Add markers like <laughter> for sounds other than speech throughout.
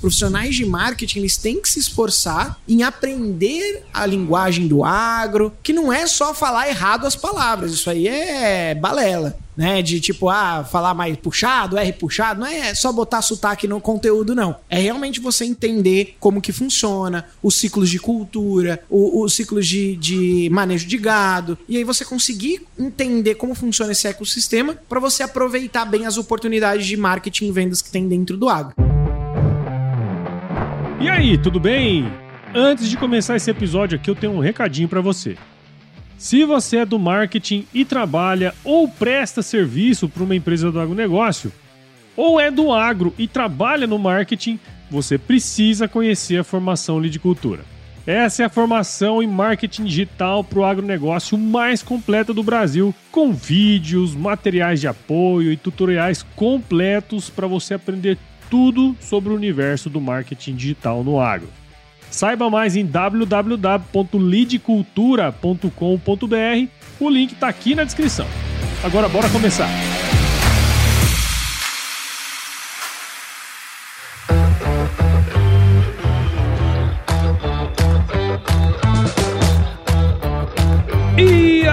profissionais de marketing eles têm que se esforçar em aprender a linguagem do agro, que não é só falar errado as palavras, isso aí é balela né? De tipo, ah, falar mais puxado, R puxado, não é só botar sotaque no conteúdo, não. É realmente você entender como que funciona, os ciclos de cultura, os ciclos de, de manejo de gado, e aí você conseguir entender como funciona esse ecossistema para você aproveitar bem as oportunidades de marketing e vendas que tem dentro do agro. E aí, tudo bem? Antes de começar esse episódio aqui, eu tenho um recadinho para você. Se você é do marketing e trabalha ou presta serviço para uma empresa do agronegócio, ou é do agro e trabalha no marketing, você precisa conhecer a formação Lidicultura. Essa é a formação em marketing digital para o agronegócio mais completa do Brasil, com vídeos, materiais de apoio e tutoriais completos para você aprender tudo sobre o universo do marketing digital no agro. Saiba mais em www.lidcultura.com.br. O link está aqui na descrição. Agora bora começar.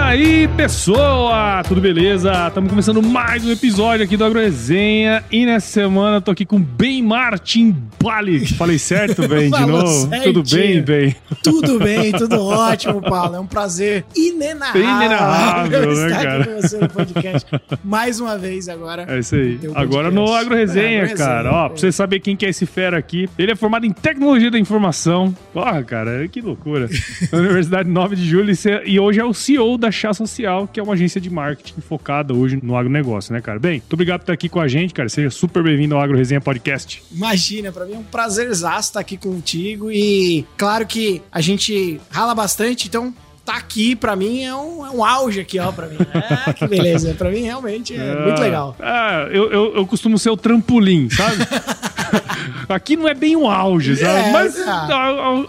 Aí, pessoa? Tudo beleza? Estamos começando mais um episódio aqui do AgroResenha e nessa semana eu tô aqui com Ben Martin Bali. Falei certo, Ben, de <laughs> novo? Certinho. Tudo bem, Ben? Tudo bem, tudo ótimo, Paulo. É um prazer inenarrável, inenarrável né, estar cara? aqui com você no podcast mais uma vez agora. É isso aí. Agora no AgroResenha, é, cara. Ó, pra você saber quem que é esse fera aqui, ele é formado em Tecnologia da Informação. Porra, cara, que loucura. Na Universidade 9 de Julho e hoje é o CEO da Chá Social, que é uma agência de marketing focada hoje no agronegócio, né, cara? Bem, muito obrigado por estar aqui com a gente, cara. Seja super bem-vindo ao Agro Resenha Podcast. Imagina, para mim é um prazer estar aqui contigo e claro que a gente rala bastante, então tá aqui, pra mim, é um, é um auge aqui, ó, pra mim. É, que beleza. pra mim, realmente, é, é muito legal. É, eu, eu, eu, costumo ser o trampolim, sabe? <laughs> aqui não é bem um auge, sabe? É, Mas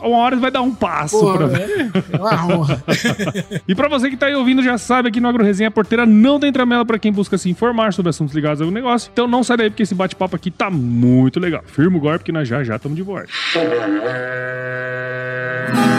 uma hora vai dar um passo. Pô, pra mim. É uma honra. <laughs> e pra você que tá aí ouvindo, já sabe, aqui no Agro Resenha, a porteira não tem tramela pra quem busca se informar sobre assuntos ligados ao negócio. Então não sai daí, porque esse bate-papo aqui tá muito legal. Firma o golpe, que nós já já estamos de volta. <laughs>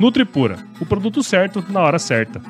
Nutripura, o produto certo na hora certa.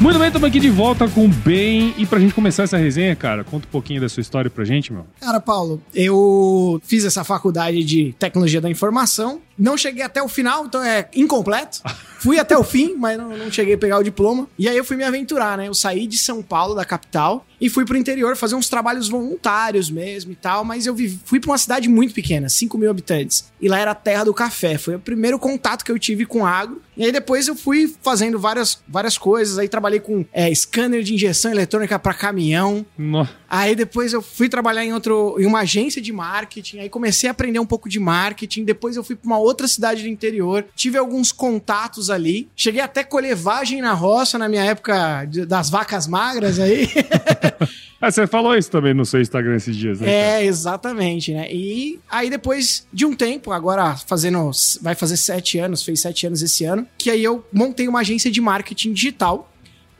Muito bem, estamos aqui de volta com o Ben. E pra gente começar essa resenha, cara, conta um pouquinho da sua história pra gente, meu. Cara, Paulo, eu fiz essa faculdade de tecnologia da informação. Não cheguei até o final, então é incompleto. Fui até o fim, mas não, não, cheguei a pegar o diploma. E aí eu fui me aventurar, né? Eu saí de São Paulo, da capital, e fui pro interior fazer uns trabalhos voluntários mesmo e tal. Mas eu vi, fui pra uma cidade muito pequena, 5 mil habitantes. E lá era a terra do café. Foi o primeiro contato que eu tive com agro. E aí depois eu fui fazendo várias, várias coisas. Aí trabalhei com é, scanner de injeção eletrônica para caminhão. Nossa. Aí depois eu fui trabalhar em outro, em uma agência de marketing. Aí comecei a aprender um pouco de marketing. Depois eu fui para uma outra cidade do interior. Tive alguns contatos ali. Cheguei até colher vagem na roça na minha época de, das vacas magras aí. <laughs> Ah, você falou isso também no seu Instagram esses dias, né? É, exatamente, né? E aí depois de um tempo, agora fazendo, vai fazer sete anos, fez sete anos esse ano, que aí eu montei uma agência de marketing digital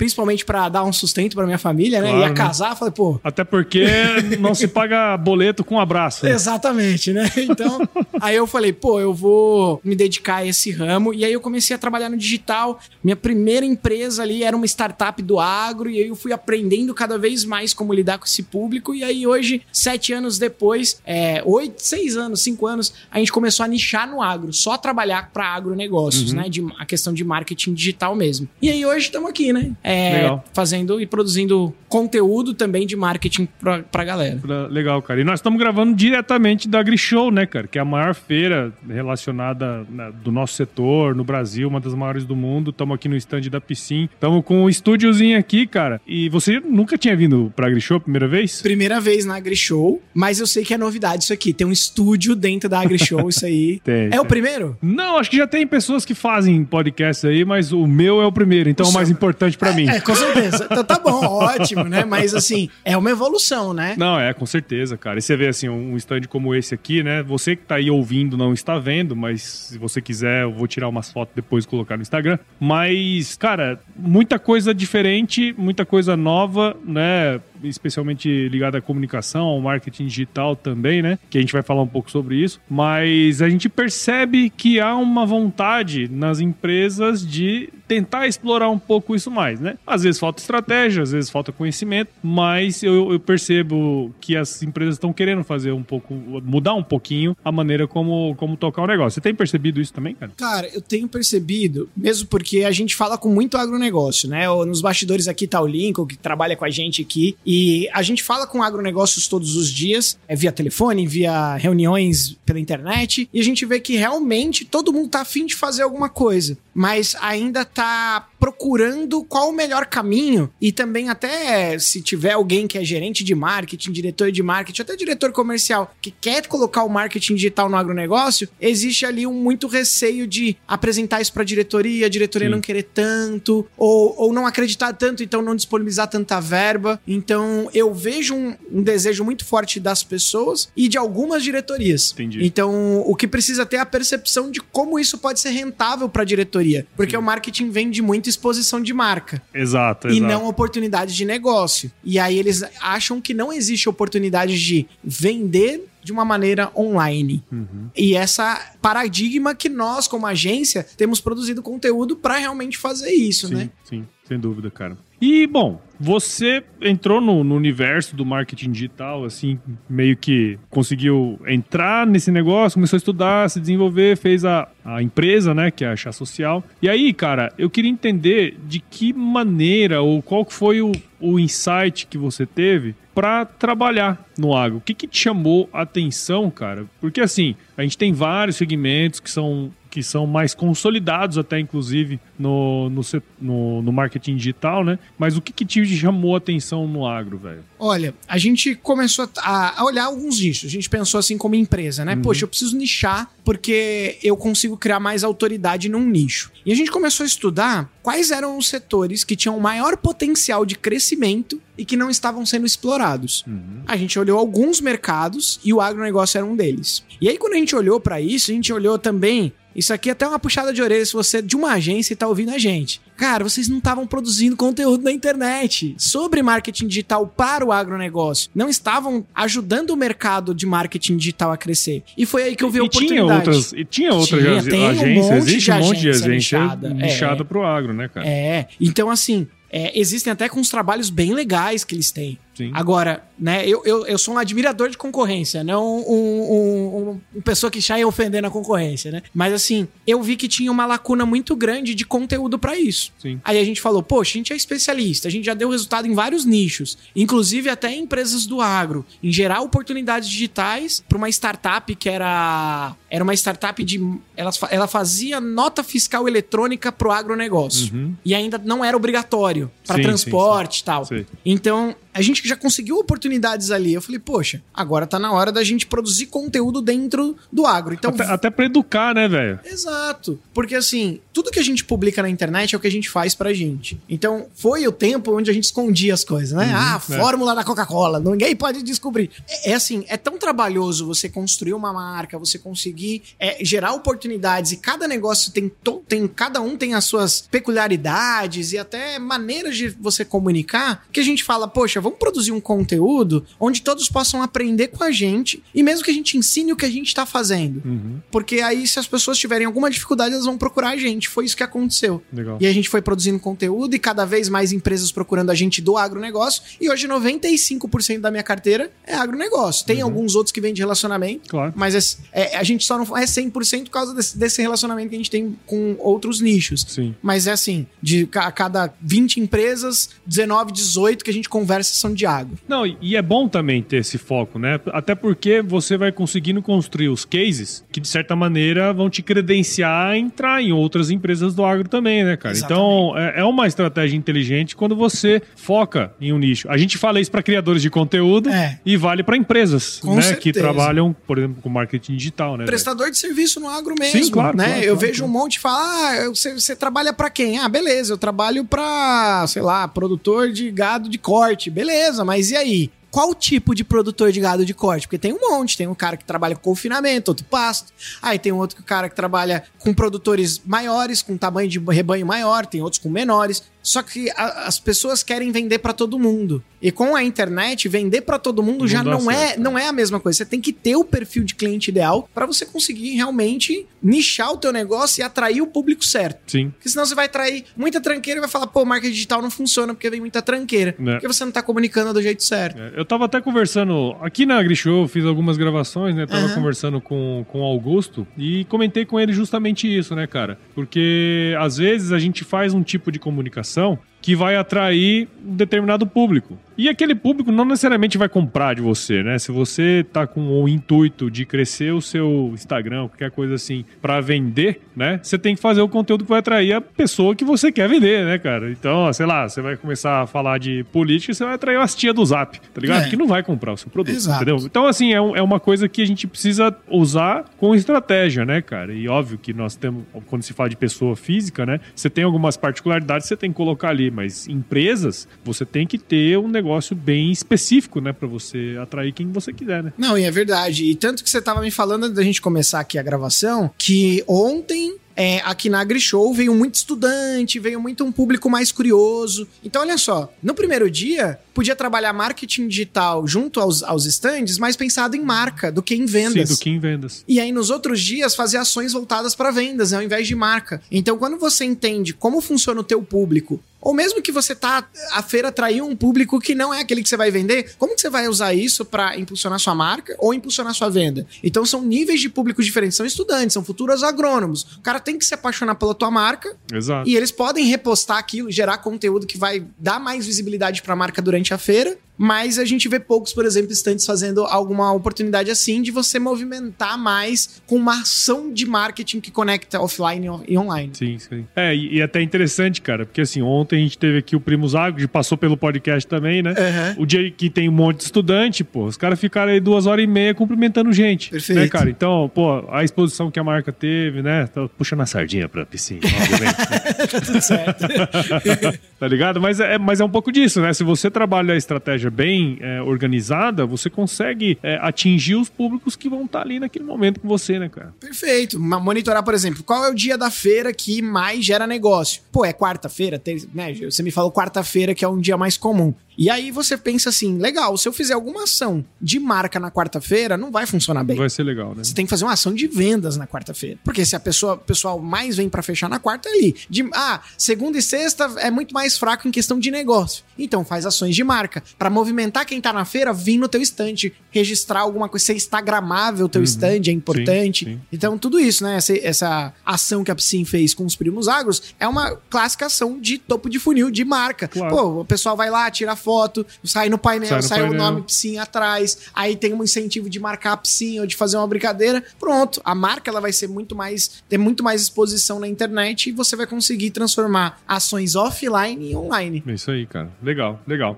principalmente para dar um sustento para minha família, né? Claro, Ia né? casar, falei, pô, Até porque <laughs> não se paga boleto com um abraço. né? Exatamente, né? <laughs> Então, aí eu falei, pô, eu vou me dedicar a esse ramo. E aí eu comecei a trabalhar no digital. Minha primeira empresa ali era uma startup do agro. E aí eu fui aprendendo cada vez mais como lidar com esse público. E aí hoje, sete anos depois, é, oito, seis anos, cinco anos, a gente começou a nichar no agro. Só trabalhar para agronegócios, né? De, a questão de marketing digital mesmo. E aí hoje estamos aqui, né? É, Legal. fazendo e produzindo conteúdo também de marketing pra, pra galera. Pra- Legal, cara. E nós estamos gravando diretamente da AgriShow, né, cara? Que é a maior feira relacionada né, do nosso setor no Brasil, uma das maiores do mundo. Estamos aqui no stand da Piscin. Estamos com um estúdiozinho aqui, cara. E você nunca tinha vindo pra AgriShow primeira vez? Primeira vez na AgriShow, mas eu sei que é novidade isso aqui. Tem um estúdio dentro da AgriShow, isso aí. <laughs> Tem, é tem. o primeiro? Não, acho que já tem pessoas que fazem podcast aí, mas o meu é o primeiro, então é o mais importante pra mim. É, com certeza. Então tá bom, ótimo, né? Mas assim, é uma evolução, né? Não, é, com certeza, cara. E você vê assim, um stand como esse aqui, né? Você que tá aí ouvindo não está vendo, mas se você quiser, eu vou tirar umas fotos depois e colocar no Instagram. Mas, cara, muita coisa diferente, muita coisa nova, né? Especialmente ligada à comunicação, ao marketing digital também, né? Que a gente vai falar um pouco sobre isso. Mas a gente percebe que há uma vontade nas empresas de tentar explorar um pouco isso mais, né? Às vezes falta estratégia, às vezes falta conhecimento, mas eu, eu percebo que as empresas estão querendo fazer um pouco, mudar um pouquinho a maneira como, como tocar o negócio. Você tem percebido isso também, cara? Cara, eu tenho percebido, mesmo porque a gente fala com muito agronegócio, né? Nos bastidores aqui tá o Lincoln, que trabalha com a gente aqui, e a gente fala com agronegócios todos os dias, é via telefone, via reuniões pela internet, e a gente vê que realmente todo mundo tá afim de fazer alguma coisa, mas ainda tá procurando qual o melhor caminho, e também até se tiver alguém que é gerente de marketing, diretor de marketing, até diretor comercial, que quer colocar o marketing digital no agronegócio, existe ali um muito receio de apresentar isso pra diretoria, a diretoria Sim. não querer tanto, ou, ou não acreditar tanto, então não disponibilizar tanta verba. Então eu vejo um, um desejo muito forte das pessoas e de algumas diretorias. Entendi. Então o que precisa ter é a percepção de como isso pode ser rentável pra diretoria, porque o marketing vem de muita exposição de marca Exato, e exato. não oportunidade de negócio. E aí eles acham que não existe oportunidade de vender de uma maneira online. Uhum. E essa paradigma que nós, como agência, temos produzido conteúdo para realmente fazer isso, sim, né? sim, sem dúvida, cara. E, bom, você entrou no, no universo do marketing digital, assim, meio que conseguiu entrar nesse negócio, começou a estudar, se desenvolver, fez a, a empresa, né, que é a Chá Social. E aí, cara, eu queria entender de que maneira ou qual foi o, o insight que você teve para trabalhar no agro. O que, que te chamou a atenção, cara? Porque, assim, a gente tem vários segmentos que são que são mais consolidados até, inclusive, no, no, no, no marketing digital, né? Mas o que, que te chamou a atenção no agro, velho? Olha, a gente começou a, a olhar alguns nichos. A gente pensou assim como empresa, né? Poxa, eu preciso nichar porque eu consigo criar mais autoridade num nicho. E a gente começou a estudar quais eram os setores que tinham maior potencial de crescimento e que não estavam sendo explorados. A gente olhou alguns mercados e o agronegócio era um deles. E aí, quando a gente olhou para isso, a gente olhou também. Isso aqui é até uma puxada de orelha se você é de uma agência e tá ouvindo a gente. Cara, vocês não estavam produzindo conteúdo na internet sobre marketing digital para o agronegócio. Não estavam ajudando o mercado de marketing digital a crescer. E foi aí que eu vi a e tinha oportunidade. outras, e tinha outras Tinha, tem um agências, monte existe um monte de agência nichada, nichada, é. pro agro, né, cara? É, então assim, é, existem até com uns trabalhos bem legais que eles têm. Sim. Agora, né, eu, eu, eu sou um admirador de concorrência, não um, um, um- uma pessoa que sai ofendendo a concorrência, né? Mas assim, eu vi que tinha uma lacuna muito grande de conteúdo pra isso. Sim. Aí a gente falou, poxa, a gente é especialista, a gente já deu resultado em vários nichos, inclusive até em empresas do agro, em gerar oportunidades digitais para uma startup que era era uma startup de ela, ela fazia nota fiscal eletrônica pro agronegócio Uhum. e ainda não era obrigatório para Sim, transporte e tal. Sei. Então, a gente já conseguiu oportunidades ali. Eu falei, poxa, agora tá na hora da gente produzir conteúdo dentro do agro. Então, Até, até pra educar, né, velho? Exato. Porque assim, tudo que a gente publica na internet é o que a gente faz pra gente. Então, foi o tempo onde a gente escondia as coisas, né? ah, a fórmula da Coca-Cola, ninguém pode descobrir. É, é assim, é tão trabalhoso você construir uma marca, você conseguir é, gerar oportunidades e cada negócio tem, to- tem, cada um tem as suas peculiaridades e até maneiras de você comunicar, que a gente fala, poxa, vamos produzir um conteúdo onde todos possam aprender com a gente e mesmo que a gente ensine o que a gente tá fazendo. Porque aí, se as pessoas tiverem alguma dificuldade, elas vão procurar a gente. Foi isso que aconteceu. Legal. E a gente foi produzindo conteúdo e cada vez mais empresas procurando a gente do agronegócio. E hoje 95% da minha carteira é agronegócio. Tem alguns outros que vêm de relacionamento. Claro. Mas é- é- a gente só não é 100% por causa desse, desse relacionamento que a gente tem com outros nichos. Sim. Mas é assim, de a cada 20 empresas, 19, 18 que a gente conversa são de agro. Não, e é bom também ter esse foco, né? Até porque você vai conseguindo construir os cases que, de certa maneira, vão te credenciar a entrar em outras empresas do agro também, né, cara? Então, é, é uma estratégia inteligente quando você foca em um nicho. A gente fala isso para criadores de conteúdo É. e vale para empresas, Com né? certeza. Que trabalham, por exemplo, com marketing digital, né? prestador de serviço no agro mesmo, Sim, claro, né? claro, eu claro, vejo um monte e falo, ah, você, você trabalha pra quem? Ah, beleza, eu trabalho pra, sei lá, produtor de gado de corte. Beleza, mas e aí? Qual tipo de produtor de gado de corte? Porque tem um monte. Tem um cara que trabalha com confinamento, outro pasto. Aí tem outro cara que trabalha com produtores maiores, com tamanho de rebanho maior, tem outros com menores. Só que a- as pessoas querem vender pra todo mundo. E com a internet, vender pra todo mundo já não é, certo. não é a mesma coisa. Você tem que ter o perfil de cliente ideal pra você conseguir realmente nichar o teu negócio e atrair o público certo. Sim. Porque senão você vai atrair muita tranqueira e vai falar, pô, marca digital não funciona porque vem muita tranqueira. É. Porque você não tá comunicando do jeito certo. É, Eu tava até conversando aqui na AgriShow, fiz algumas gravações, né? Tava Aham. conversando com, com o Augusto e comentei com ele justamente isso, né, cara? Porque às vezes a gente faz um tipo de comunicação alimentação, que vai atrair um determinado público. E aquele público não necessariamente vai comprar de você, né? Se você tá com o intuito de crescer o seu Instagram, qualquer coisa assim, pra vender, né? Você tem que fazer o conteúdo que vai atrair a pessoa que você quer vender, né, cara? Então, ó, sei lá, você vai começar a falar de política, você vai atrair as tia do Zap, tá ligado? É. Que não vai comprar o seu produto, Exato. entendeu? Então, assim, é, um- é uma coisa que a gente precisa usar com estratégia, né, cara? E óbvio que nós temos, quando se fala de pessoa física, né, você tem algumas particularidades você tem que colocar ali, mas empresas, você tem que ter um negócio bem específico, né, pra você atrair quem você quiser, né? Não, e é verdade. E tanto que você tava me falando antes da gente começar aqui a gravação, que ontem. é, aqui na AgriShow veio muito estudante, veio muito um público mais curioso. Então, olha só, no primeiro dia, podia trabalhar marketing digital junto aos, aos stands, mais pensado em marca do que em vendas. Sim, do que em vendas. E aí, nos outros dias, fazer ações voltadas para vendas, né, ao invés de marca. Então, quando você entende como funciona o teu público, ou mesmo que você tá a feira atraiu um público que não é aquele que você vai vender, como que você vai usar isso para impulsionar sua marca ou impulsionar sua venda? Então, são níveis de público diferentes, são estudantes, são futuros agrônomos. O cara tem que se apaixonar pela tua marca Exato. e eles podem repostar aquilo, gerar conteúdo que vai dar mais visibilidade para a marca durante a feira. Mas a gente vê poucos, por exemplo, estantes fazendo alguma oportunidade assim de você movimentar mais com uma ação de marketing que conecta offline e online. Sim, sim. É, e, e até interessante, cara, porque assim, ontem a gente teve aqui o Primo Zago, que passou pelo podcast também, né? Aham. O dia que tem um monte de estudante, pô, os caras ficaram aí duas horas e meia cumprimentando gente. Perfeito. Né, cara? Então, pô, a exposição que a marca teve, né? Tá puxando a sardinha pra piscina, obviamente. né? <laughs> Tá tudo certo. <laughs> tá ligado? Mas é, mas é um pouco disso, né? Se você trabalha a estratégia bem é, organizada, você consegue é, atingir os públicos que vão estar ali naquele momento com você, né, cara? Perfeito. Monitorar, por exemplo, qual é o dia da feira que mais gera negócio? Pô, é quarta-feira? Né? Você me falou quarta-feira, que é um dia mais comum. E aí você pensa assim, legal, se eu fizer alguma ação de marca na quarta-feira, não vai funcionar bem. Vai ser legal, né? Você tem que fazer uma ação de vendas na quarta-feira. Porque se a pessoa, o pessoal mais vem pra fechar na quarta é ali. De, ah, segunda e sexta é muito mais fraco em questão de negócio. Então faz ações de marca Pra movimentar quem tá na feira, vir no teu stand, registrar alguma coisa, ser instagramável o teu stand é importante. sim. Então tudo isso, né, essa, essa ação que a Psyn fez com os primos agros é uma clássica ação de topo de funil de marca. Claro. Pô, o pessoal vai lá, tira foto, sai no painel, Sai sai, no o painel. nome Psyn atrás, aí tem um incentivo de marcar a Psyn ou de fazer uma brincadeira, pronto. A marca ela vai ser muito mais, ter muito mais exposição na internet e você vai conseguir transformar ações offline em online. É isso aí, cara. Legal, legal.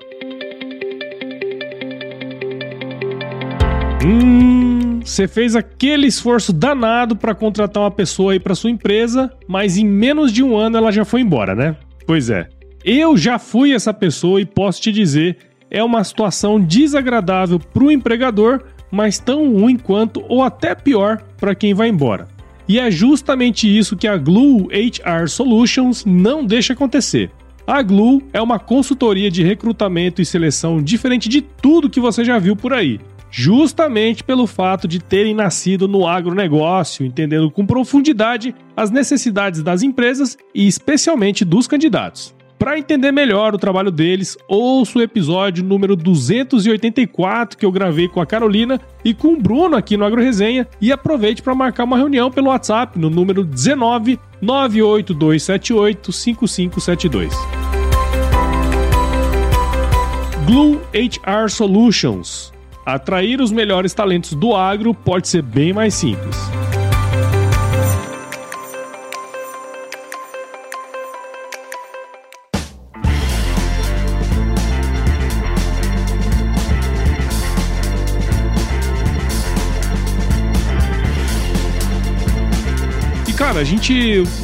Hum, você fez aquele esforço danado para contratar uma pessoa aí para sua empresa, mas em menos de um ano ela já foi embora, né? Pois é. Eu já fui essa pessoa e posso te dizer, é uma situação desagradável para o empregador, mas tão ruim quanto ou até pior para quem vai embora. E é justamente isso que a Glue HR Solutions não deixa acontecer. A Glue é uma consultoria de recrutamento e seleção diferente de tudo que você já viu por aí justamente pelo fato de terem nascido no agronegócio, entendendo com profundidade as necessidades das empresas e especialmente dos candidatos. Para entender melhor o trabalho deles, ouça o episódio número 284 que eu gravei com a Carolina e com o Bruno aqui no AgroResenha e aproveite para marcar uma reunião pelo WhatsApp no número 19 98278 5572. Glue HR Solutions Atrair os melhores talentos do agro pode ser bem mais simples. Cara, a gente.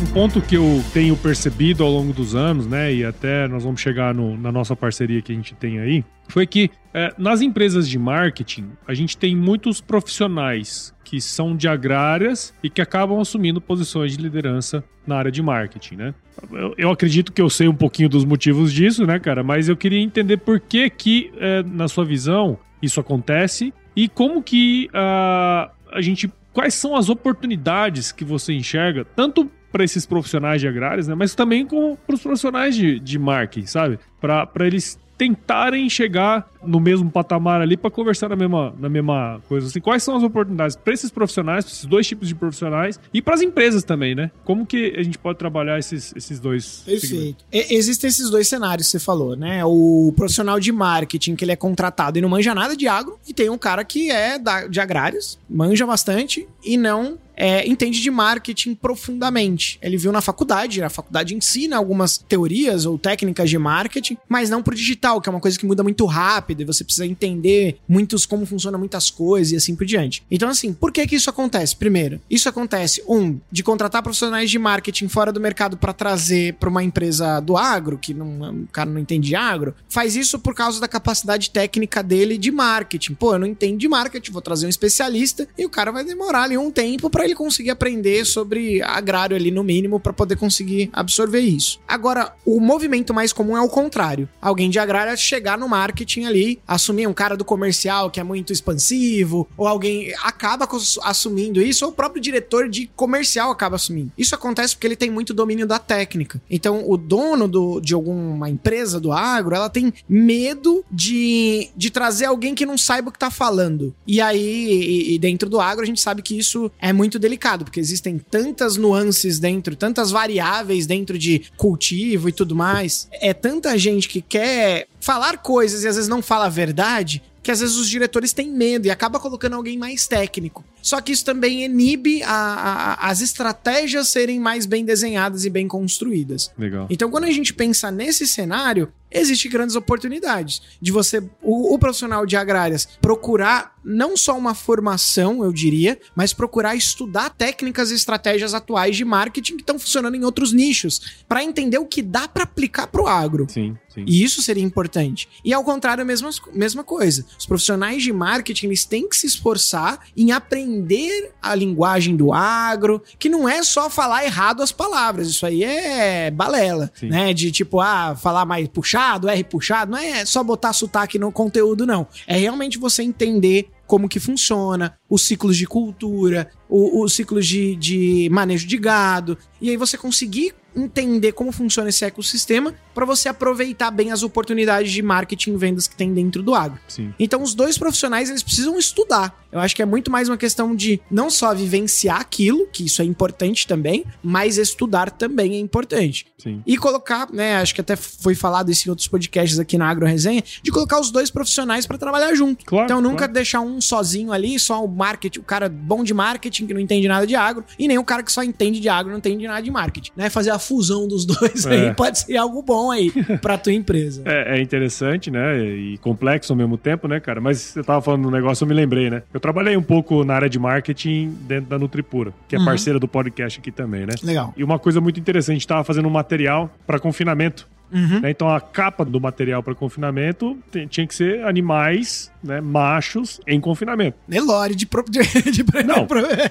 Um ponto que eu tenho percebido ao longo dos anos, né? E até nós vamos chegar no, na nossa parceria que a gente tem aí, foi que é, nas empresas de marketing, a gente tem muitos profissionais que são de agrárias e que acabam assumindo posições de liderança na área de marketing, né? Eu, eu acredito que eu sei um pouquinho dos motivos disso, né, cara? Mas eu queria entender por que que, é, na sua visão, isso acontece e como que uh, a gente quais são as oportunidades que você enxerga, tanto para esses profissionais de agrários, né, mas também para os profissionais de, de marketing, sabe? Para eles tentarem chegar no mesmo patamar ali para conversar na mesma, na mesma coisa. Assim, quais são as oportunidades para esses profissionais, para esses dois tipos de profissionais e para as empresas também, né? Como que a gente pode trabalhar esses, esses dois? Perfeito. existem esses dois cenários que você falou, né? O profissional de marketing que ele é contratado e não manja nada de agro e tem um cara que é da, de agrários, manja bastante e não é, entende de marketing profundamente. Ele viu na faculdade, a faculdade ensina algumas teorias ou técnicas de marketing, mas não pro digital, que é uma coisa que muda muito rápido e você precisa entender muitos como funcionam muitas coisas e assim por diante. Então, assim, por que que isso acontece? Primeiro, isso acontece, um, de contratar profissionais de marketing fora do mercado para trazer para uma empresa do agro, que não, o cara não entende de agro, faz isso por causa da capacidade técnica dele de marketing. Pô, eu não entendo de marketing, vou trazer um especialista e o cara vai demorar ali um tempo para ele conseguir aprender sobre agrário ali no mínimo para poder conseguir absorver isso. Agora, o movimento mais comum é o contrário. Alguém de agrário chegar no marketing ali, assumir um cara do comercial que é muito expansivo, ou alguém acaba assumindo isso, ou o próprio diretor de comercial acaba assumindo. Isso acontece porque ele tem muito domínio da técnica. Então, o dono do, de alguma empresa do agro, ela tem medo de, de trazer alguém que não saiba o que tá falando. E aí, e, e dentro do agro, a gente sabe que isso é muito muito delicado, porque existem tantas nuances dentro, tantas variáveis dentro de cultivo e tudo mais. É tanta gente que quer falar coisas e às vezes não fala a verdade, que às vezes os diretores têm medo e acaba colocando alguém mais técnico. Só que isso também inibe a, a, as estratégias serem mais bem desenhadas e bem construídas. Legal. Então, quando a gente pensa nesse cenário, existem grandes oportunidades de você, o, o, profissional de agrárias, procurar não só uma formação, eu diria, mas procurar estudar técnicas e estratégias atuais de marketing que estão funcionando em outros nichos, para entender o que dá para aplicar para o agro. Sim, sim. E isso seria importante. E ao contrário, a mesma, mesma coisa. Os profissionais de marketing eles têm que se esforçar em aprender a linguagem do agro, que não é só falar errado as palavras, isso aí é balela, sim. né? De tipo, ah, falar mais puxar puxado, R puxado, não é só botar sotaque no conteúdo, não. É realmente você entender como que funciona, os ciclos de cultura, os ciclos de, de manejo de gado, e aí você conseguir entender como funciona esse ecossistema para você aproveitar bem as oportunidades de marketing e vendas que tem dentro do agro. Sim. Então os dois profissionais eles precisam estudar. Eu acho que é muito mais uma questão de não só vivenciar aquilo, que isso é importante também, mas estudar também é importante. Sim. E colocar, né, acho que até foi falado isso em outros podcasts aqui na Agro Resenha, de colocar os dois profissionais para trabalhar junto. Claro, então nunca claro. deixar um sozinho ali, só o marketing, o cara bom de marketing que não entende nada de agro, e nem o cara que só entende de agro, não entende nada de marketing, né? Fazer a fusão dos <laughs> dois É. aí pode ser algo bom aí <laughs> pra tua empresa. É, é interessante, né? E complexo ao mesmo tempo, né, cara? Mas você tava falando do negócio, eu me lembrei, né? Eu trabalhei um pouco na área de marketing dentro da Nutripura, que é Uhum. parceira do podcast aqui também, né? Legal. E uma coisa muito interessante, a gente tava fazendo um material para confinamento. Uhum. né? Então a capa do material para confinamento tinha que ser animais, né, machos em confinamento. Nelore de, pro, de, <laughs> de Não.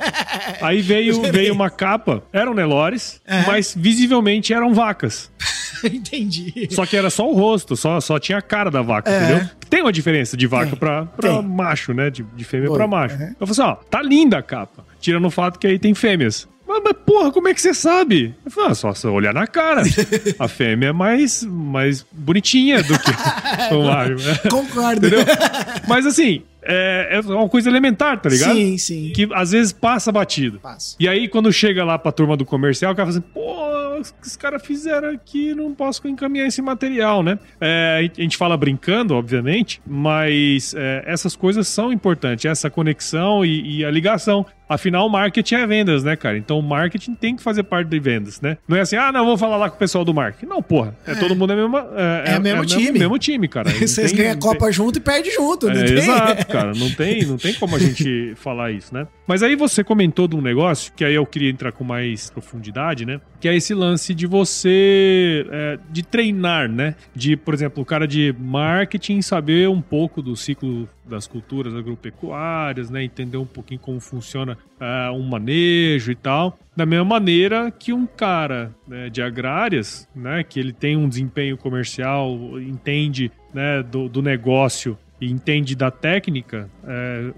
<laughs> Aí veio, veio uma capa, eram Nelores, É. mas visivelmente eram vacas. <laughs> Entendi. Só que era só o rosto, só, só tinha a cara da vaca, É. entendeu? Tem uma diferença de vaca Tem. pra, pra Tem. macho, né? De, de fêmea Foi. pra macho. Uhum. Eu falei assim, ó, tá linda a capa. Tirando o fato que aí tem fêmeas. Mas, mas, porra, como é que você sabe? Eu falei, ah, só você olhar na cara. <laughs> A fêmea é mais, mais bonitinha do que <laughs> o macho. né? Concordo. Entendeu? Mas assim, é, é uma coisa elementar, tá ligado? Sim, sim. Que às vezes passa batido. Passa. E aí, quando chega lá pra turma do comercial, o cara fala assim, pô, que os caras fizeram aqui, não posso encaminhar esse material, né? É, a gente fala brincando, obviamente, mas é, essas coisas são importantes, essa conexão e, e a ligação. Afinal, o marketing é vendas, né, cara? Então o marketing tem que fazer parte de vendas, né? Não é assim, ah, não, vou falar lá com o pessoal do marketing. Não, porra, é, todo mundo é, mesma, É o mesmo time. mesmo time, cara. <laughs> Vocês ganham a não tem- Copa junto e perdem junto, é, não tem? exato, <laughs> cara. Não tem, não tem como a gente falar isso, né? Mas aí você comentou de um negócio que aí eu queria entrar com mais profundidade, né? Que é esse lance de você é, de treinar, né? De, por exemplo, o cara de marketing saber um pouco do ciclo das culturas agropecuárias, né? Entender um pouquinho como funciona ah, um manejo e tal. Da mesma maneira que um cara né, de agrárias, né? Que ele tem um desempenho comercial, entende né, do, do negócio e entende da técnica é,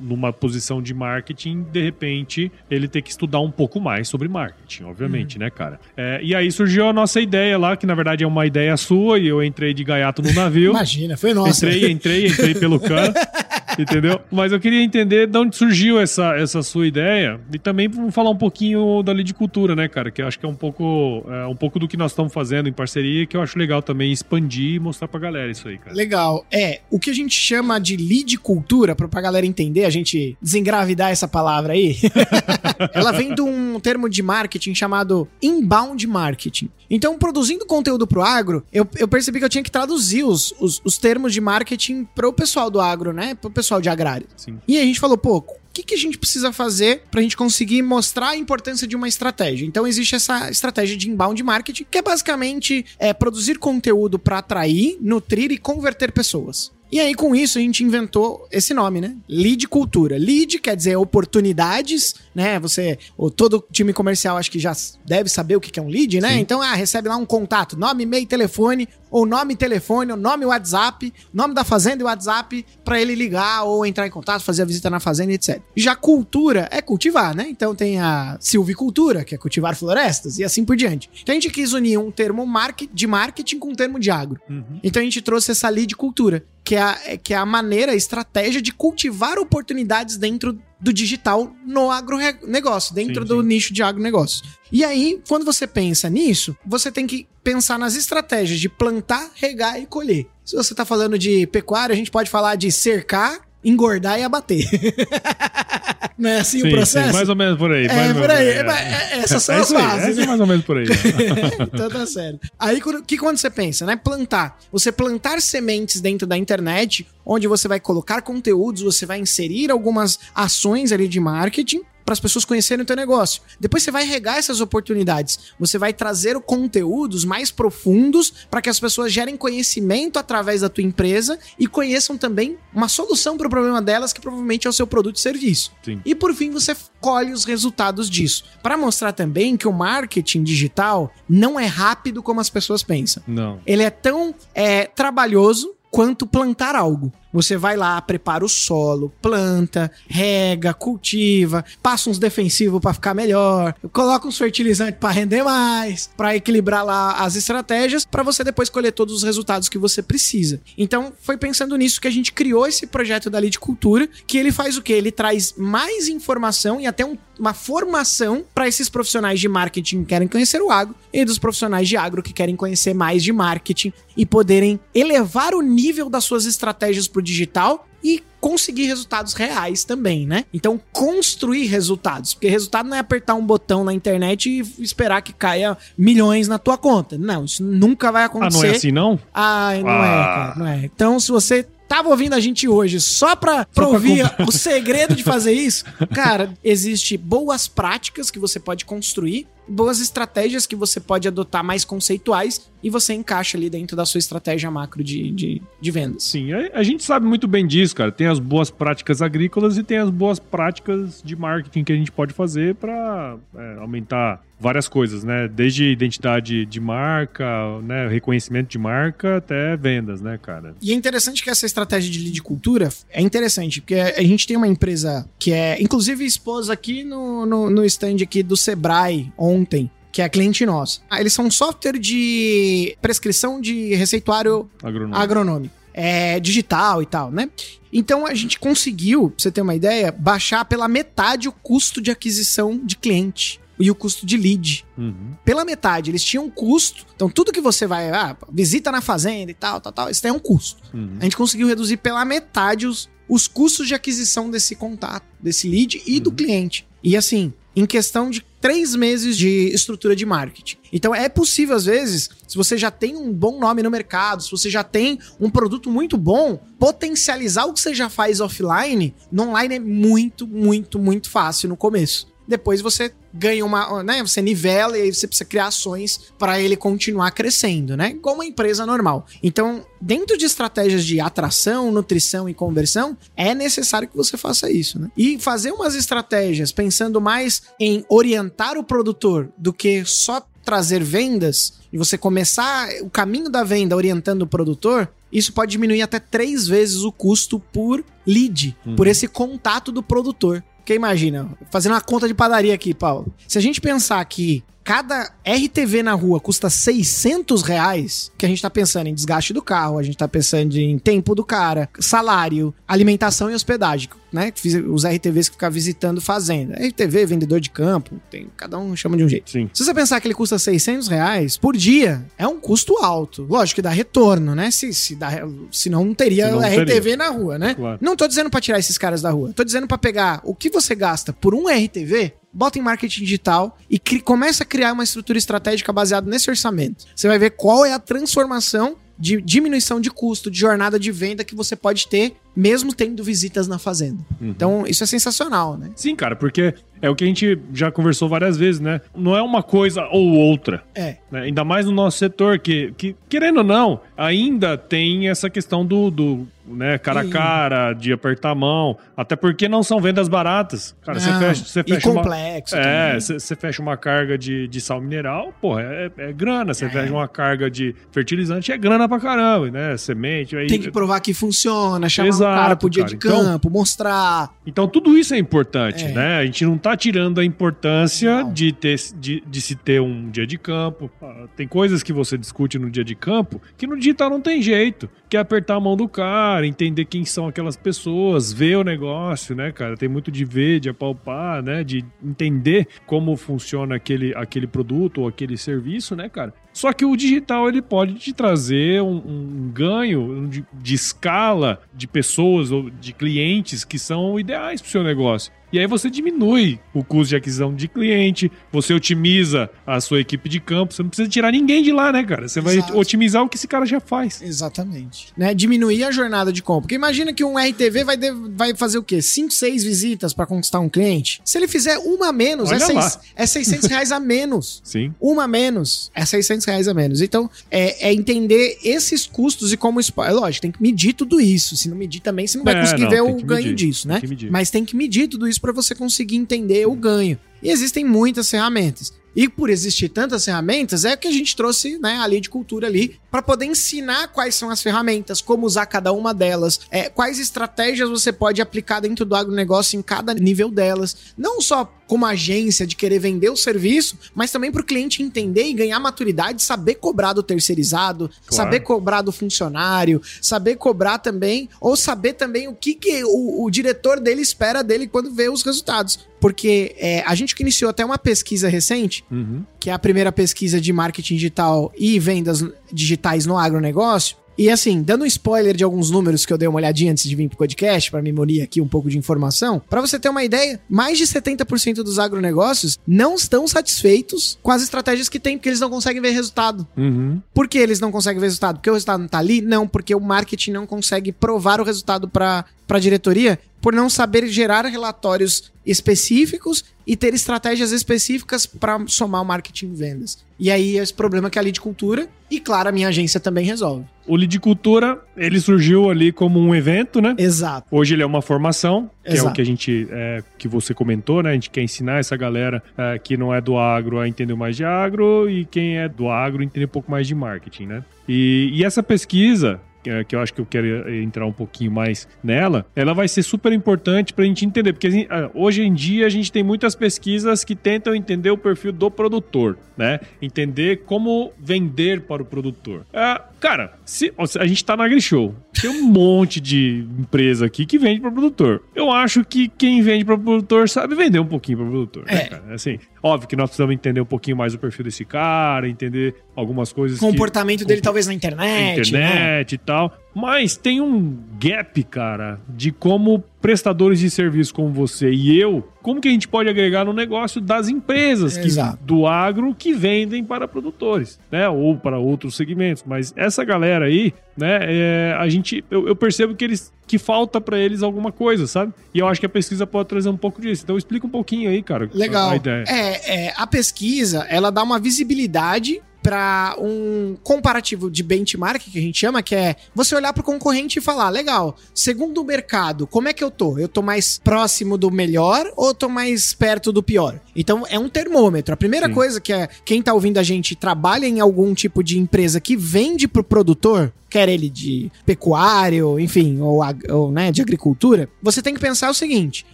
numa posição de marketing, de repente ele tem que estudar um pouco mais sobre marketing, obviamente, né, cara? É, e aí surgiu a nossa ideia lá, que na verdade é uma ideia sua, e eu entrei de gaiato no navio. Imagina, foi nossa. Entrei, entrei, entrei pelo cano. <laughs> Entendeu? Mas eu queria entender de onde surgiu essa, essa sua ideia e também falar um pouquinho da lidicultura, né, cara? Que eu acho que é um pouco, é, um pouco do que nós estamos fazendo em parceria que eu acho legal também expandir e mostrar pra galera isso aí, cara. Legal. É, o que a gente chama de lead cultura, pra, pra galera entender, a gente desengravidar essa palavra aí, <laughs> ela vem de um termo de marketing chamado inbound marketing. Então, produzindo conteúdo pro agro, eu, eu percebi que eu tinha que traduzir os, os, os termos de marketing pro pessoal do agro, né? Pro pessoal de agrário. Sim. E a gente falou, pô, o que, que a gente precisa fazer pra gente conseguir mostrar a importância de uma estratégia? Então existe essa estratégia de inbound marketing, que é basicamente é, produzir conteúdo pra atrair, nutrir e converter pessoas. E aí, com isso, a gente inventou esse nome, né? Lead cultura. Lead quer dizer oportunidades, né? Você, o, todo time comercial acho que já deve saber o que é um lead, né? Sim. Então, ah, recebe lá um contato, nome, e-mail, telefone, ou nome telefone, ou nome WhatsApp, nome da fazenda e WhatsApp pra ele ligar ou entrar em contato, fazer a visita na fazenda, etc. Já cultura é cultivar, né? Então tem a silvicultura, que é cultivar florestas, e assim por diante. Então a gente quis unir um termo de marketing com um termo de agro. Uhum. Então a gente trouxe essa lead cultura, que é a, que é a maneira, a estratégia de cultivar oportunidades dentro do digital no agronegócio, dentro Sim, do sim. nicho de agronegócio. E aí, quando você pensa nisso, você tem que pensar nas estratégias de plantar, regar e colher. Se você tá falando de pecuária, a gente pode falar de cercar, engordar e abater. <laughs> Não é assim Sim, o processo? sim, mais ou menos por aí. É, por aí. menos, É, é, essas são É as aí, fases. essa é mais ou menos por aí. <laughs> então tá sério. Aí, o que quando você pensa, né? Plantar. Você plantar sementes dentro da internet, onde você vai colocar conteúdos, você vai inserir algumas ações ali de marketing para as pessoas conhecerem o teu negócio. Depois você vai regar essas oportunidades. Você vai trazer o conteúdos mais profundos para que as pessoas gerem conhecimento através da tua empresa e conheçam também uma solução para o problema delas, que provavelmente é o seu produto e serviço. Sim. E por fim, você colhe os resultados disso. Para mostrar também que o marketing digital não é rápido como as pessoas pensam. Não. Ele é tão é, trabalhoso quanto plantar algo. Você vai lá, prepara o solo, planta, rega, cultiva, passa uns defensivos para ficar melhor, coloca uns fertilizantes para render mais, para equilibrar lá as estratégias, para você depois colher todos os resultados que você precisa. Então, foi pensando nisso que a gente criou esse projeto da Lead Cultura, que ele faz o quê? Ele traz mais informação e até um- uma formação para esses profissionais de marketing que querem conhecer o agro e dos profissionais de agro que querem conhecer mais de marketing e poderem elevar o nível das suas estratégias pro digital e conseguir resultados reais também, né? Então, construir resultados. Porque resultado não é apertar um botão na internet e esperar que caia milhões na tua conta. Não, isso nunca vai acontecer. Ah, não é assim, não? Ah, não ah. é, cara, não é. Então, se você tava ouvindo a gente hoje só pra provar o segredo de fazer isso, <laughs> cara, existe boas práticas que você pode construir boas estratégias que você pode adotar mais conceituais e você encaixa ali dentro da sua estratégia macro de, de, de vendas. Sim, a, a, gente sabe muito bem disso, cara. Tem as boas práticas agrícolas e tem as boas práticas de marketing que a gente pode fazer para é, aumentar várias coisas, né? Desde identidade de marca, né? reconhecimento de marca até vendas, né, cara? E é interessante que essa estratégia de lead cultura é interessante, porque a gente tem uma empresa que é, inclusive, esposa aqui no, no, no stand aqui do Sebrae, ontem, que é cliente nossa. Ah, eles são um software de prescrição de receituário agronômico, agronômico é, digital e tal, né? Então a gente conseguiu, pra você ter uma ideia, baixar pela metade o custo de aquisição de cliente e o custo de lead. Uhum. Pela metade, eles tinham um custo. Então, tudo que você vai, ah, visita na fazenda e tal, tal, tal, isso tem um custo. Uhum. A gente conseguiu reduzir pela metade os, os custos de aquisição desse contato, desse lead e uhum. do cliente. E assim, em questão de três meses de estrutura de marketing. Então é possível, às vezes, se você já tem um bom nome no mercado, se você já tem um produto muito bom, potencializar o que você já faz offline, no online é muito, muito, muito fácil no começo depois você ganha uma, né, você nivela e aí você precisa criar ações para ele continuar crescendo, né? Como uma empresa normal. Então, dentro de estratégias de atração, nutrição e conversão, é necessário que você faça isso, né? E fazer umas estratégias pensando mais em orientar o produtor do que só trazer vendas e você começar o caminho da venda orientando o produtor, isso pode diminuir até três vezes o custo por lead, uhum. por esse contato do produtor. Porque imagina, fazendo uma conta de padaria aqui, Paulo. Se a gente pensar que cada RTV na rua custa 600 reais, que a gente tá pensando em desgaste do carro, a gente tá pensando em tempo do cara, salário, alimentação e hospedagem, né? Os RTVs que ficam visitando fazenda. RTV, vendedor de campo, tem, cada um chama de um jeito. Sim. Se você pensar que ele custa 600 reais por dia, é um custo alto. Lógico que dá retorno, né? Se, se, dá, se não, não teria não RTV na rua, né? Claro. Não tô dizendo para tirar esses caras da rua. Tô dizendo para pegar o que você gasta por um RTV bota em marketing digital e começa a criar uma estrutura estratégica baseada nesse orçamento. Você vai ver qual é a transformação de diminuição de custo, de jornada de venda que você pode ter, mesmo tendo visitas na fazenda. Uhum. Então, isso é sensacional, né? Sim, cara, porque é o que a gente já conversou várias vezes, né? Não é uma coisa ou outra. É. Né? Ainda mais no nosso setor, que, que, querendo ou não, ainda tem essa questão do, do né, cara a cara, de apertar a mão. Até porque não são vendas baratas. Cara, você fecha, você fecha e complexo. Uma, é, você fecha uma carga de, de sal mineral, porra, é, é grana. Você é. fecha uma carga de fertilizante, é grana pra caramba, né? Semente. Aí... Tem que provar que funciona, chamar Exato, cara pro dia cara. de então campo, então, mostrar. Então tudo isso é importante, é. né? A gente não tá tirando a importância de, ter, de, de se ter um dia de campo. Ah, tem coisas que você discute no dia de campo que no digital não tem jeito. Que é apertar a mão do cara, entender quem são aquelas pessoas, ver o negócio, né, cara? Tem muito de ver, de apalpar, né? De entender como funciona aquele, aquele produto ou aquele serviço, né, cara? Só que o digital ele pode te trazer um, um ganho de, de, escala de pessoas ou de clientes que são ideais para o seu negócio. E aí você diminui o custo de aquisição de cliente, você otimiza a sua equipe de campo, você não precisa tirar ninguém de lá, né, cara? Você Exato. vai otimizar o que esse cara já faz. Exatamente. Né? Diminuir a jornada de compra. Porque imagina que um RTV vai, de, vai fazer o quê? 5, 6 visitas para conquistar um cliente. Se ele fizer uma a menos, é, seis, é 600 <laughs> reais a menos. Sim. Uma a menos é 600 reais a menos. Então, é, é entender esses custos e como... É lógico, tem que medir tudo isso. Se não medir também, você não vai é, conseguir não, ver o ganho medir, disso, né? Mas tem que medir tudo isso isso para você conseguir entender o ganho. E existem muitas ferramentas. E por existir tantas ferramentas, é que a gente trouxe né, a lei de cultura ali para poder ensinar quais são as ferramentas, como usar cada uma delas, é, quais estratégias você pode aplicar dentro do agronegócio em cada nível delas. Não só como agência de querer vender o serviço, mas também para o cliente entender e ganhar maturidade, saber cobrar do terceirizado, claro. saber cobrar do funcionário, saber cobrar também, ou saber também o que, que o, o diretor dele espera dele quando vê os resultados. Porque é, a gente que iniciou até uma pesquisa recente, uhum. que é a primeira pesquisa de marketing digital e vendas digitais no agronegócio, E assim, dando um spoiler de alguns números que eu dei uma olhadinha antes de vir pro podcast, para memoria aqui um pouco de informação, para você ter uma ideia, mais de 70% dos agronegócios não estão satisfeitos com as estratégias que tem, porque eles não conseguem ver resultado. Uhum. Por que eles não conseguem ver resultado? Porque o resultado não tá ali? Não, porque o marketing não consegue provar o resultado para a diretoria por não saber gerar relatórios específicos e ter estratégias específicas para somar o marketing e vendas. E aí esse problema que é a lead cultura e claro, a minha agência também resolve. O Lead Cultura, ele surgiu ali como um evento, né? Exato. Hoje ele é uma formação, que é Exato. o que a gente, é, que você comentou, né? A gente quer ensinar essa galera é, que não é do agro a entender mais de agro e quem é do agro entender um pouco mais de marketing, né? E, e essa pesquisa, que é- eu acho que eu quero entrar um pouquinho mais nela, ela vai ser super importante para a gente entender, porque hoje em dia a gente tem muitas pesquisas que tentam entender o perfil do produtor, né? Entender como vender para o produtor. Ah, cara, se a gente tá na AgriShow, tem um monte de empresa aqui que vende para produtor. Eu acho que quem vende para produtor sabe vender um pouquinho para produtor, né, É. cara? Assim, óbvio que nós precisamos entender um pouquinho mais o perfil desse cara, entender algumas coisas O que- comportamento dele compo- talvez na internet, internet né? e tal. Mas tem um gap, cara, de como prestadores de serviço como você e eu, como que a gente pode agregar no negócio das empresas que- do agro que vendem para produtores, né? Ou para outros segmentos. Mas essa galera aí, né? é, a gente, eu, eu percebo que eles que falta para eles alguma coisa, sabe? E eu acho que a pesquisa pode trazer um pouco disso. Então explica um pouquinho aí, cara. Legal. A, a ideia. É, é, a pesquisa, ela dá uma visibilidade para um comparativo de benchmark que a gente chama, que é você olhar para o concorrente e falar, legal, segundo o mercado, como é que eu tô? Eu tô mais próximo do melhor ou tô mais perto do pior? Então é um termômetro. A primeira Sim. coisa que é quem tá ouvindo a gente trabalha em algum tipo de empresa que vende pro produtor, quer ele de pecuário, enfim, ou, ou, né, de agricultura, você tem que pensar o seguinte: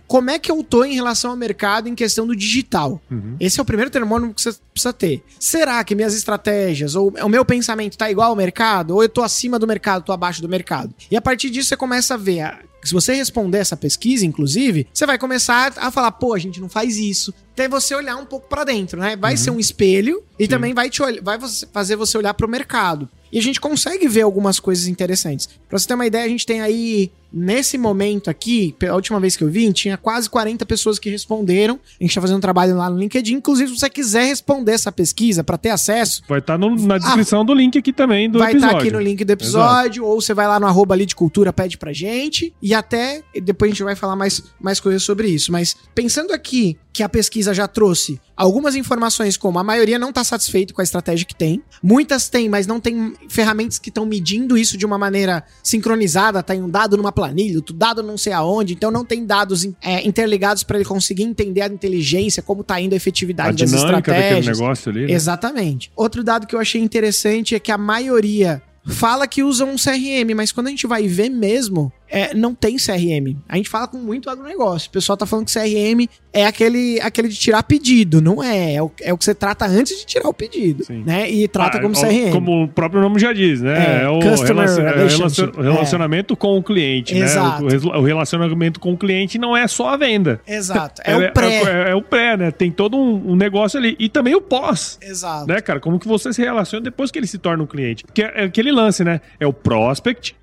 como é que eu tô em relação ao mercado em questão do digital? Uhum. Esse é o primeiro termômetro que você precisa ter. Será que minhas estratégias ou o meu pensamento tá igual ao mercado? Ou eu tô acima do mercado, tô abaixo do mercado? E a partir disso você começa a ver. a- se você responder essa pesquisa, inclusive, você vai começar a falar, pô, a gente não faz isso. Até você olhar um pouco pra dentro, né? Vai ser um espelho e também vai, te vai fazer você olhar pro mercado. E a gente consegue ver algumas coisas interessantes. Pra você ter uma ideia, a gente tem aí, nesse momento aqui, a última vez que eu vi, tinha quase 40 pessoas que responderam. A gente tá fazendo um trabalho lá no LinkedIn. Inclusive, se você quiser responder essa pesquisa pra ter acesso, Vai estar na descrição do link aqui também do Ah. vai estar episódio. aqui no link do episódio, ou você vai lá no arroba ali de cultura, pede pra gente, e até depois a gente vai falar mais, mais coisas sobre isso. Mas pensando aqui que a pesquisa já trouxe algumas informações, como a maioria não tá satisfeito com a estratégia que tem, muitas têm, mas não tem ferramentas que estão medindo isso de uma maneira sincronizada, tá em um dado numa planilha, outro dado não sei aonde, então não tem dados é, interligados para ele conseguir entender a inteligência, como tá indo a efetividade A das estratégias. negócio ali. né? Exatamente. Outro dado que eu achei interessante é que a maioria fala que usa um CRM, mas quando a gente vai ver mesmo, é, não tem CRM. A gente fala com muito agronegócio. O pessoal tá falando que CRM é aquele, aquele de tirar pedido, não é? É o, é o que você trata antes de tirar o pedido, Sim. né? E trata Ah, como CRM. Como o próprio nome já diz, né? É, É, o customer relacion- é relacion- relacionamento com o cliente, Exato. né? O, o relacionamento com o cliente não é só a venda. Exato. <laughs> É, o pré. É, é o pré, né? Tem todo um, um negócio ali. E também o pós. Exato. Né, cara? Como que você se relaciona depois que ele se torna um cliente? Porque é aquele lance, né? É o prospect,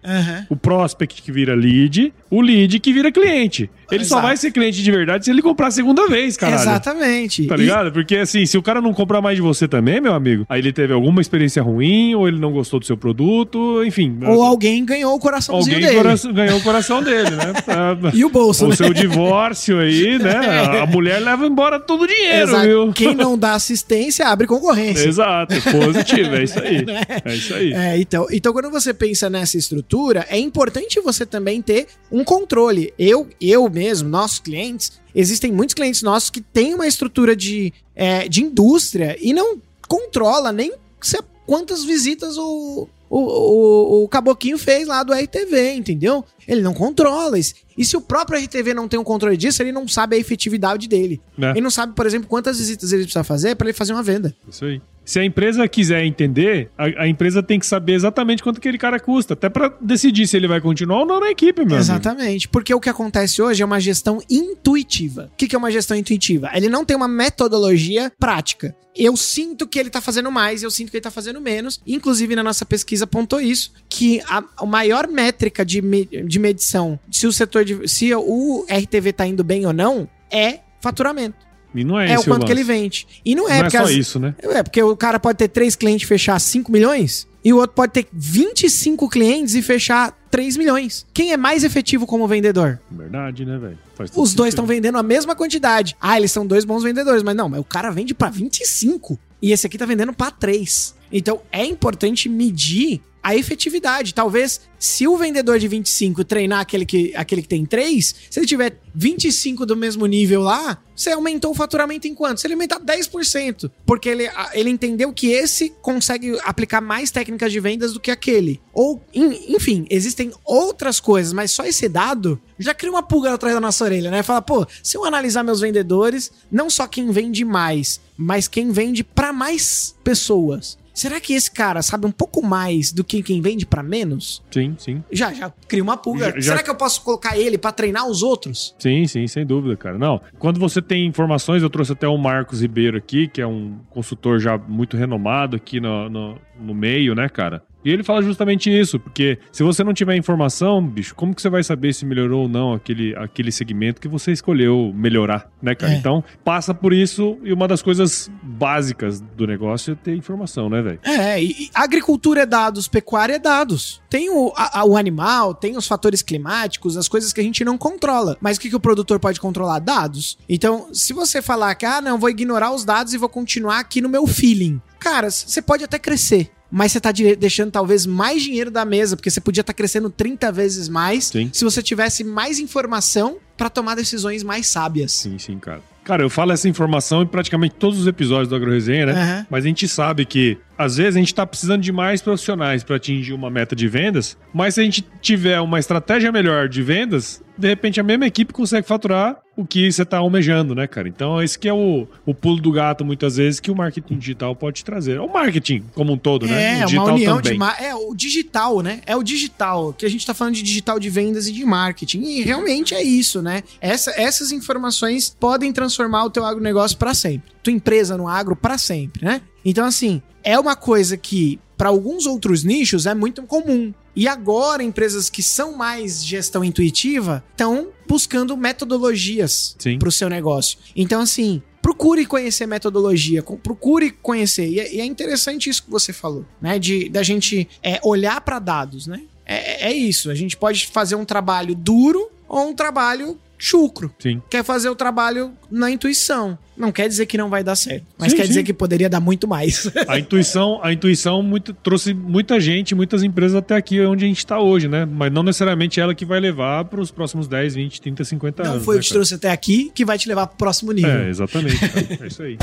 o prospect que vira lead, o lead que vira cliente. Ele só Exato. vai ser cliente de verdade se ele comprar a segunda vez, caralho. Exatamente. Tá E- ligado? Porque assim, se o cara não comprar mais de você também, meu amigo, aí ele teve alguma experiência ruim, ou ele não gostou do seu produto, enfim. ou alguém ganhou o coraçãozinho alguém dele. cora- ganhou o coração dele, né? <laughs> Ah, E o bolso, o né? seu divórcio aí, <laughs> né? A mulher leva embora todo o dinheiro, Exato. viu? Quem não dá <laughs> assistência abre concorrência. Exato, positivo, é isso aí. É isso aí. É, então, então quando você pensa nessa estrutura, é importante você também ter um controle. Eu, eu mesmo, nossos clientes, existem muitos clientes nossos que têm uma estrutura de, é, de indústria e não controla nem se- quantas visitas o, o, o, o Caboquinho fez lá do RTV, entendeu? Ele não controla isso. E se o próprio RTV não tem um controle disso, ele não sabe a efetividade dele. Né? Ele não sabe, por exemplo, quantas visitas ele precisa fazer para ele fazer uma venda. Isso aí. Se a empresa quiser entender, a, a empresa tem que saber exatamente quanto aquele cara custa, até para decidir se ele vai continuar ou não na equipe, meu Exatamente. Amigo. Porque o que acontece hoje é uma gestão intuitiva. O que é uma gestão intuitiva? Ele não tem uma metodologia prática. Eu sinto que ele tá fazendo mais, eu sinto que ele tá fazendo menos. Inclusive, na nossa pesquisa apontou isso: que a, a maior métrica de, me, de medição, se o setor de. se o RTV tá indo bem ou não, é faturamento. E não é, é o quanto o que ele vende. E não é, não é só as... isso, né? É, porque o cara pode ter três clientes e fechar 5 milhões, e o outro pode ter 25 clientes e fechar 3 milhões. Quem é mais efetivo como vendedor? Verdade, né, velho? Os dois estão vendendo a mesma quantidade. Ah, eles são dois bons vendedores, mas não, mas o cara vende para 25 e esse aqui tá vendendo para 3. Então é importante medir a efetividade. Talvez, se o vendedor de 25 treinar aquele que, aquele que tem 3, se ele tiver 25 do mesmo nível lá, você aumentou o faturamento em quanto? Ele aumentar 10%, porque ele, ele entendeu que esse consegue aplicar mais técnicas de vendas do que aquele. Ou, enfim, existem outras coisas, mas só esse dado já cria uma pulga atrás da nossa orelha, né? Fala, pô, se eu analisar meus vendedores, não só quem vende mais, mas quem vende para mais pessoas. Será que esse cara sabe um pouco mais do que quem vende para menos? Sim, sim. Já, já cria uma pulga. Já, Será que eu posso colocar ele para treinar os outros? Sim, sim, sem dúvida, cara. Não, quando você tem informações, eu trouxe até o Marcos Ribeiro aqui, que é um consultor já muito renomado aqui no, no, no meio, né, cara? E ele fala justamente isso, porque se você não tiver informação, bicho, como que você vai saber se melhorou ou não aquele, aquele segmento que você escolheu melhorar, né, cara? É. Então, passa por isso e uma das coisas básicas do negócio é ter informação, né, velho? É, e agricultura é dados, pecuária é dados. Tem o, a, o animal, tem os fatores climáticos, as coisas que a gente não controla. Mas o que, que o produtor pode controlar? Dados. Então, se você falar que, ah, não, vou ignorar os dados e vou continuar aqui no meu feeling. Cara, você pode até crescer mas você tá deixando talvez mais dinheiro da mesa, porque você podia estar tá crescendo 30 vezes mais sim. se você tivesse mais informação para tomar decisões mais sábias. Sim, sim, cara. Cara, eu falo essa informação em praticamente todos os episódios do AgroResenha, né? Uhum. Mas a gente sabe que, às vezes, a gente tá precisando de mais profissionais para atingir uma meta de vendas, mas se a gente tiver uma estratégia melhor de vendas, de repente a mesma equipe consegue faturar o que você está almejando, né, cara? Então, esse que é o, o pulo do gato, muitas vezes, que o marketing digital pode trazer. É o marketing como um todo, né? É, o digital uma união também. de... É, o digital, né? É o digital, que a gente está falando de digital de vendas e de marketing. E realmente é isso, né? Essa, essas informações podem transformar o teu agronegócio para sempre. Tua empresa no agro para sempre, né? Então, assim, é uma coisa que para alguns outros nichos é muito comum. E agora, empresas que são mais gestão intuitiva estão buscando metodologias para o seu negócio. Então, assim, procure conhecer metodologia, procure conhecer. E é, é, interessante isso que você falou, né? De da gente é, olhar para dados, né? É, é isso. A gente pode fazer um trabalho duro ou um trabalho chucro. Sim. Quer fazer o trabalho na intuição. Não quer dizer que não vai dar certo, mas sim, quer sim. dizer que poderia dar muito mais. <laughs> A intuição, a intuição muito, trouxe muita gente, muitas empresas até aqui onde a gente está hoje, né? Mas não necessariamente ela que vai levar para os próximos 10, 20, 30, 50 não anos. Não foi né, o que te trouxe até aqui que vai te levar para o próximo nível. É, exatamente. é isso aí.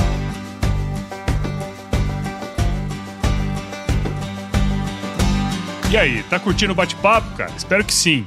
E aí, tá curtindo o bate-papo, cara? Espero que sim.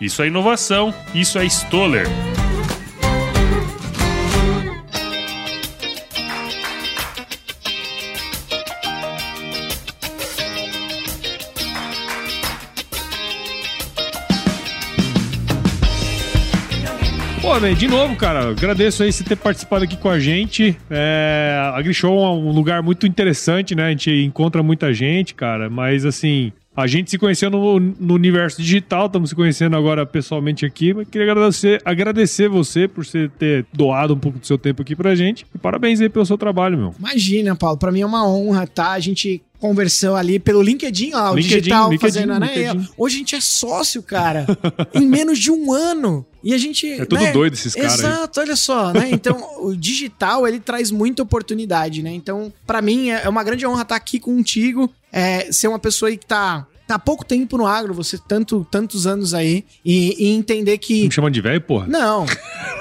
Isso é inovação, isso é Stoller. Pô, velho, de novo, cara, agradeço aí você ter participado aqui com a gente. É, a Grishow é um lugar muito interessante, né? A gente encontra muita gente, cara, mas assim, A gente se conheceu no, no universo digital, estamos se conhecendo agora pessoalmente aqui, mas queria agradecer, agradecer você por você ter doado um pouco do seu tempo aqui pra gente. E parabéns aí pelo seu trabalho, meu. Imagina, Paulo, pra mim é uma honra, tá? A gente conversou ali pelo LinkedIn, ó, o LinkedIn, digital LinkedIn, fazendo, né? LinkedIn. Hoje a gente é sócio, cara, <laughs> em menos de um ano. E a gente. É tudo né? doido esses caras aí. Exato, olha só, né? Então, o digital, ele traz muita oportunidade, né? Então, pra mim, é uma grande honra estar aqui contigo, é, ser uma pessoa aí que tá. Tá pouco tempo no agro, você tanto, tantos anos aí, e, e entender que. Me chamando de velho, porra? Não,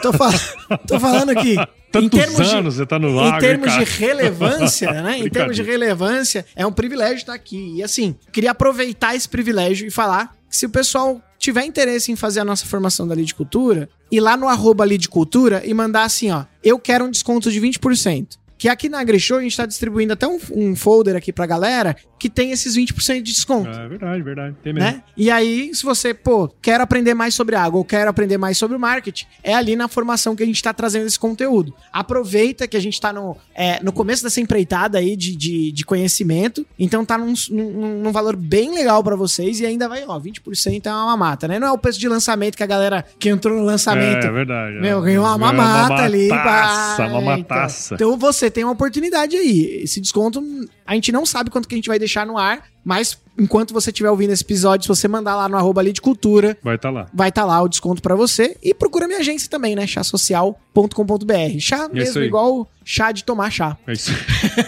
tô, fal <laughs> tô falando aqui. Tantos anos você tá no Em agro, termos cara. de relevância, né? <laughs> Em termos de relevância, é um privilégio estar aqui. E assim, queria aproveitar esse privilégio e falar que se o pessoal tiver interesse em fazer a nossa formação da Lidicultura, ir lá no arroba Lidicultura e mandar assim, ó, eu quero um desconto de 20%. Que aqui na AgriShow a gente tá distribuindo até um, um folder aqui pra galera que tem esses 20% de desconto É verdade, verdade. Tem mesmo. né? E aí, se você, pô, quer aprender mais sobre água ou quer aprender mais sobre o marketing, é ali na formação que a gente tá trazendo esse conteúdo. Aproveita que a gente tá no, é, no começo dessa empreitada aí de, de, de conhecimento, então tá num, num, num valor bem legal pra vocês e ainda vai, ó, 20% é uma mamata, né? Não é o preço de lançamento que a galera que entrou no lançamento É verdade. meu, é. ganhou uma mamata ali. Mataça, uma É, mataça. Então, então você tem uma oportunidade aí. Esse desconto, a gente não sabe quanto que a gente vai deixar no ar, mas enquanto você estiver ouvindo esse episódio, se você mandar lá no arroba ali de cultura, Vai estar lá. vai estar lá o desconto pra você. E procura minha agência também, né? chasocial.com.br. Chá É mesmo, igual chá de tomar chá. É isso.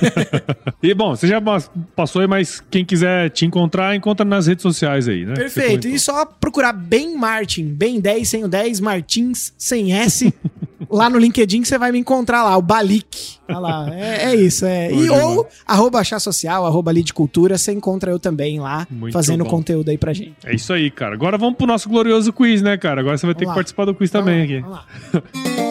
<laughs> e bom, você já passou aí, mas quem quiser te encontrar, encontra nas redes sociais aí, né? Perfeito. E só procurar bem Martin, bem 10 sem o 10, Martins sem S. <laughs> lá no LinkedIn você vai me encontrar lá, o Balik. Olha lá, é, é isso. É. E ou arroba chá social, arroba Lid Cultura, você encontra eu também lá, Muito fazendo bom. conteúdo aí pra gente. É isso aí, cara. Agora vamos pro nosso glorioso quiz, né, cara? Agora você vai ter Vamos que lá. participar do quiz também aqui. Vamos lá. <laughs>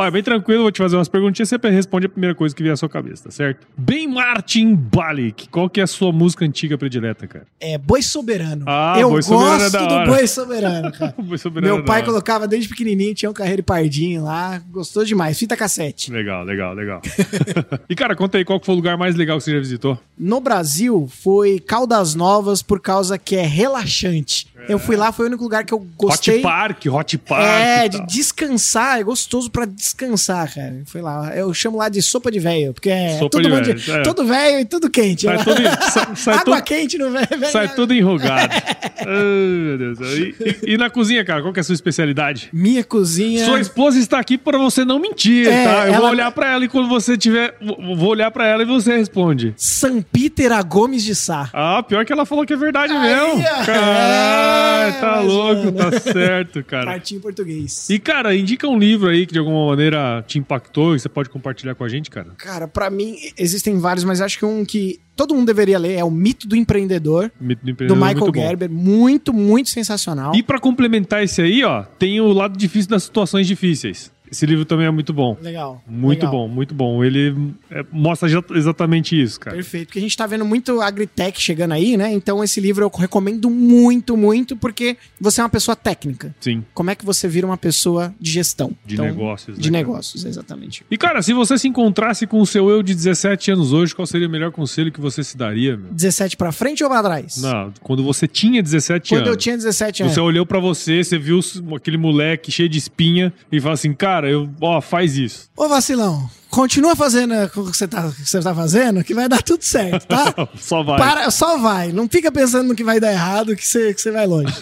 Ó, é bem tranquilo, vou te fazer umas perguntinhas, você responde a primeira coisa que vier à sua cabeça, tá certo? Bem Martin Balik, qual que é a sua música antiga predileta, cara? É Boi Soberano. Ah, eu Boi Soberano é gosto da do. Boi Soberano, <laughs> cara. Boi Soberano Meu é pai colocava desde pequenininho, tinha um carreiro pardinho lá, gostou demais, fita cassete. Legal, legal, legal. <laughs> e, cara, conta aí, qual que foi o lugar mais legal que você já visitou? No Brasil, foi Caldas Novas por causa que é relaxante. Eu fui lá, foi o único lugar que eu gostei. Hot Park, Hot Park. É, de descansar, é gostoso pra descansar, cara. Foi lá, eu chamo lá de sopa de velho, porque é Sopa todo velho, de- é. todo velho e tudo quente. Sai né? tudo, sai, <laughs> sai Água tudo, quente no velho. sai tudo enrugado. Ai, meu Deus. E, e- e na cozinha, cara, qual que é a sua especialidade? Minha cozinha. Sua esposa está aqui para você não mentir, É, tá? Eu ela- vou olhar pra ela e quando você tiver. vou- olhar pra ela e você responde. San Peter a Gomes de Sá. Ah, pior que ela falou que é verdade Aí, mesmo. ó. Caralho, É, tá louco, mano. tá certo, cara. <laughs> Partinho português. E, cara, indica um livro aí que de alguma maneira te impactou e você pode compartilhar com a gente, cara. Cara, pra mim existem vários, mas acho que um que todo mundo deveria ler é O Mito do Empreendedor, Mito do do empreendedor, Michael muito bom. Gerber. Muito, muito sensacional. E pra complementar esse aí, ó, tem o lado difícil das situações difíceis. Esse livro também é muito bom. Legal. Muito legal. bom, muito bom. Ele é, mostra exatamente isso, cara. Perfeito, porque a gente tá vendo muito agritech chegando aí, né? Então esse livro eu recomendo muito, muito, porque você é uma pessoa técnica. Sim, Como é que você vira uma pessoa de gestão? de Então, negócios. né, De cara? negócios, exatamente. E, cara, se você se encontrasse com o seu eu de 17 anos hoje, qual seria o melhor conselho que você se daria, meu? 17 pra frente ou pra trás? Não, quando você tinha 17 Quando anos. eu tinha 17 anos. Você olhou pra você, você viu aquele moleque cheio de espinha e falou assim, cara, eu, ó, faz isso. Ô vacilão, continua fazendo o que você tá, você tá fazendo, que vai dar tudo certo, tá? <laughs> Só vai. Para, só vai. Não fica pensando no que vai dar errado, que você, que você vai longe.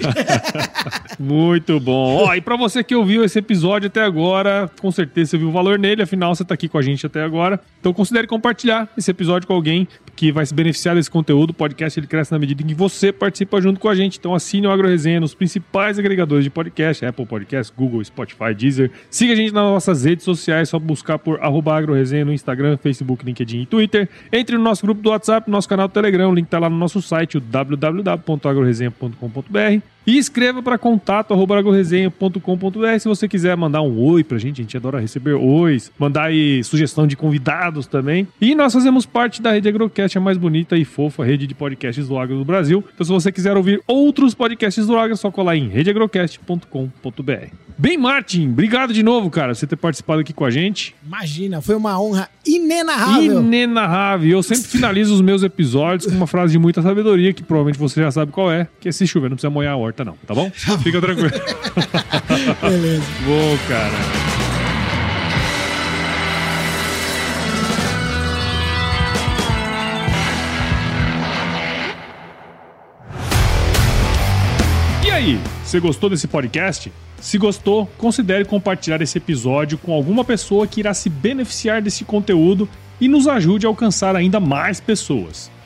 <laughs> Muito bom. Ó, e pra você que ouviu esse episódio até agora, com certeza você viu o valor nele, afinal você tá aqui com a gente até agora. Então considere compartilhar esse episódio com alguém que vai se beneficiar desse conteúdo. O podcast ele cresce na medida em que você participa junto com a gente. Então assine o Agro Resenha nos principais agregadores de podcast, Apple Podcast, Google, Spotify, Deezer. Siga a gente nas nossas redes sociais, só buscar por arroba agroresenha no Instagram, Facebook, LinkedIn e Twitter. Entre no nosso grupo do WhatsApp, no nosso canal do Telegram, o link tá lá no nosso site, o www.agroresenha.com.br. E escreva para contato@agroresenha.com.br se você quiser mandar um oi pra gente, a gente adora receber ois, mandar aí sugestão de convidados também. E nós fazemos parte da Rede Agrocast, a mais bonita e fofa rede de podcasts do agro do Brasil. Então se você quiser ouvir outros podcasts do agro, é só colar em redeagrocast.com.br. Bem, Martin, obrigado de novo, cara, você ter participado aqui com a gente. Imagina, foi uma honra inenarrável. Inenarrável. Eu sempre finalizo os meus episódios com uma frase de muita sabedoria, que provavelmente você já sabe qual é, que é se chover, não precisa molhar a horta, não, tá bom? Fica tranquilo. <laughs> Beleza. Bom, cara. E aí, você gostou desse podcast? Se gostou, considere compartilhar esse episódio com alguma pessoa que irá se beneficiar desse conteúdo e nos ajude a alcançar ainda mais pessoas.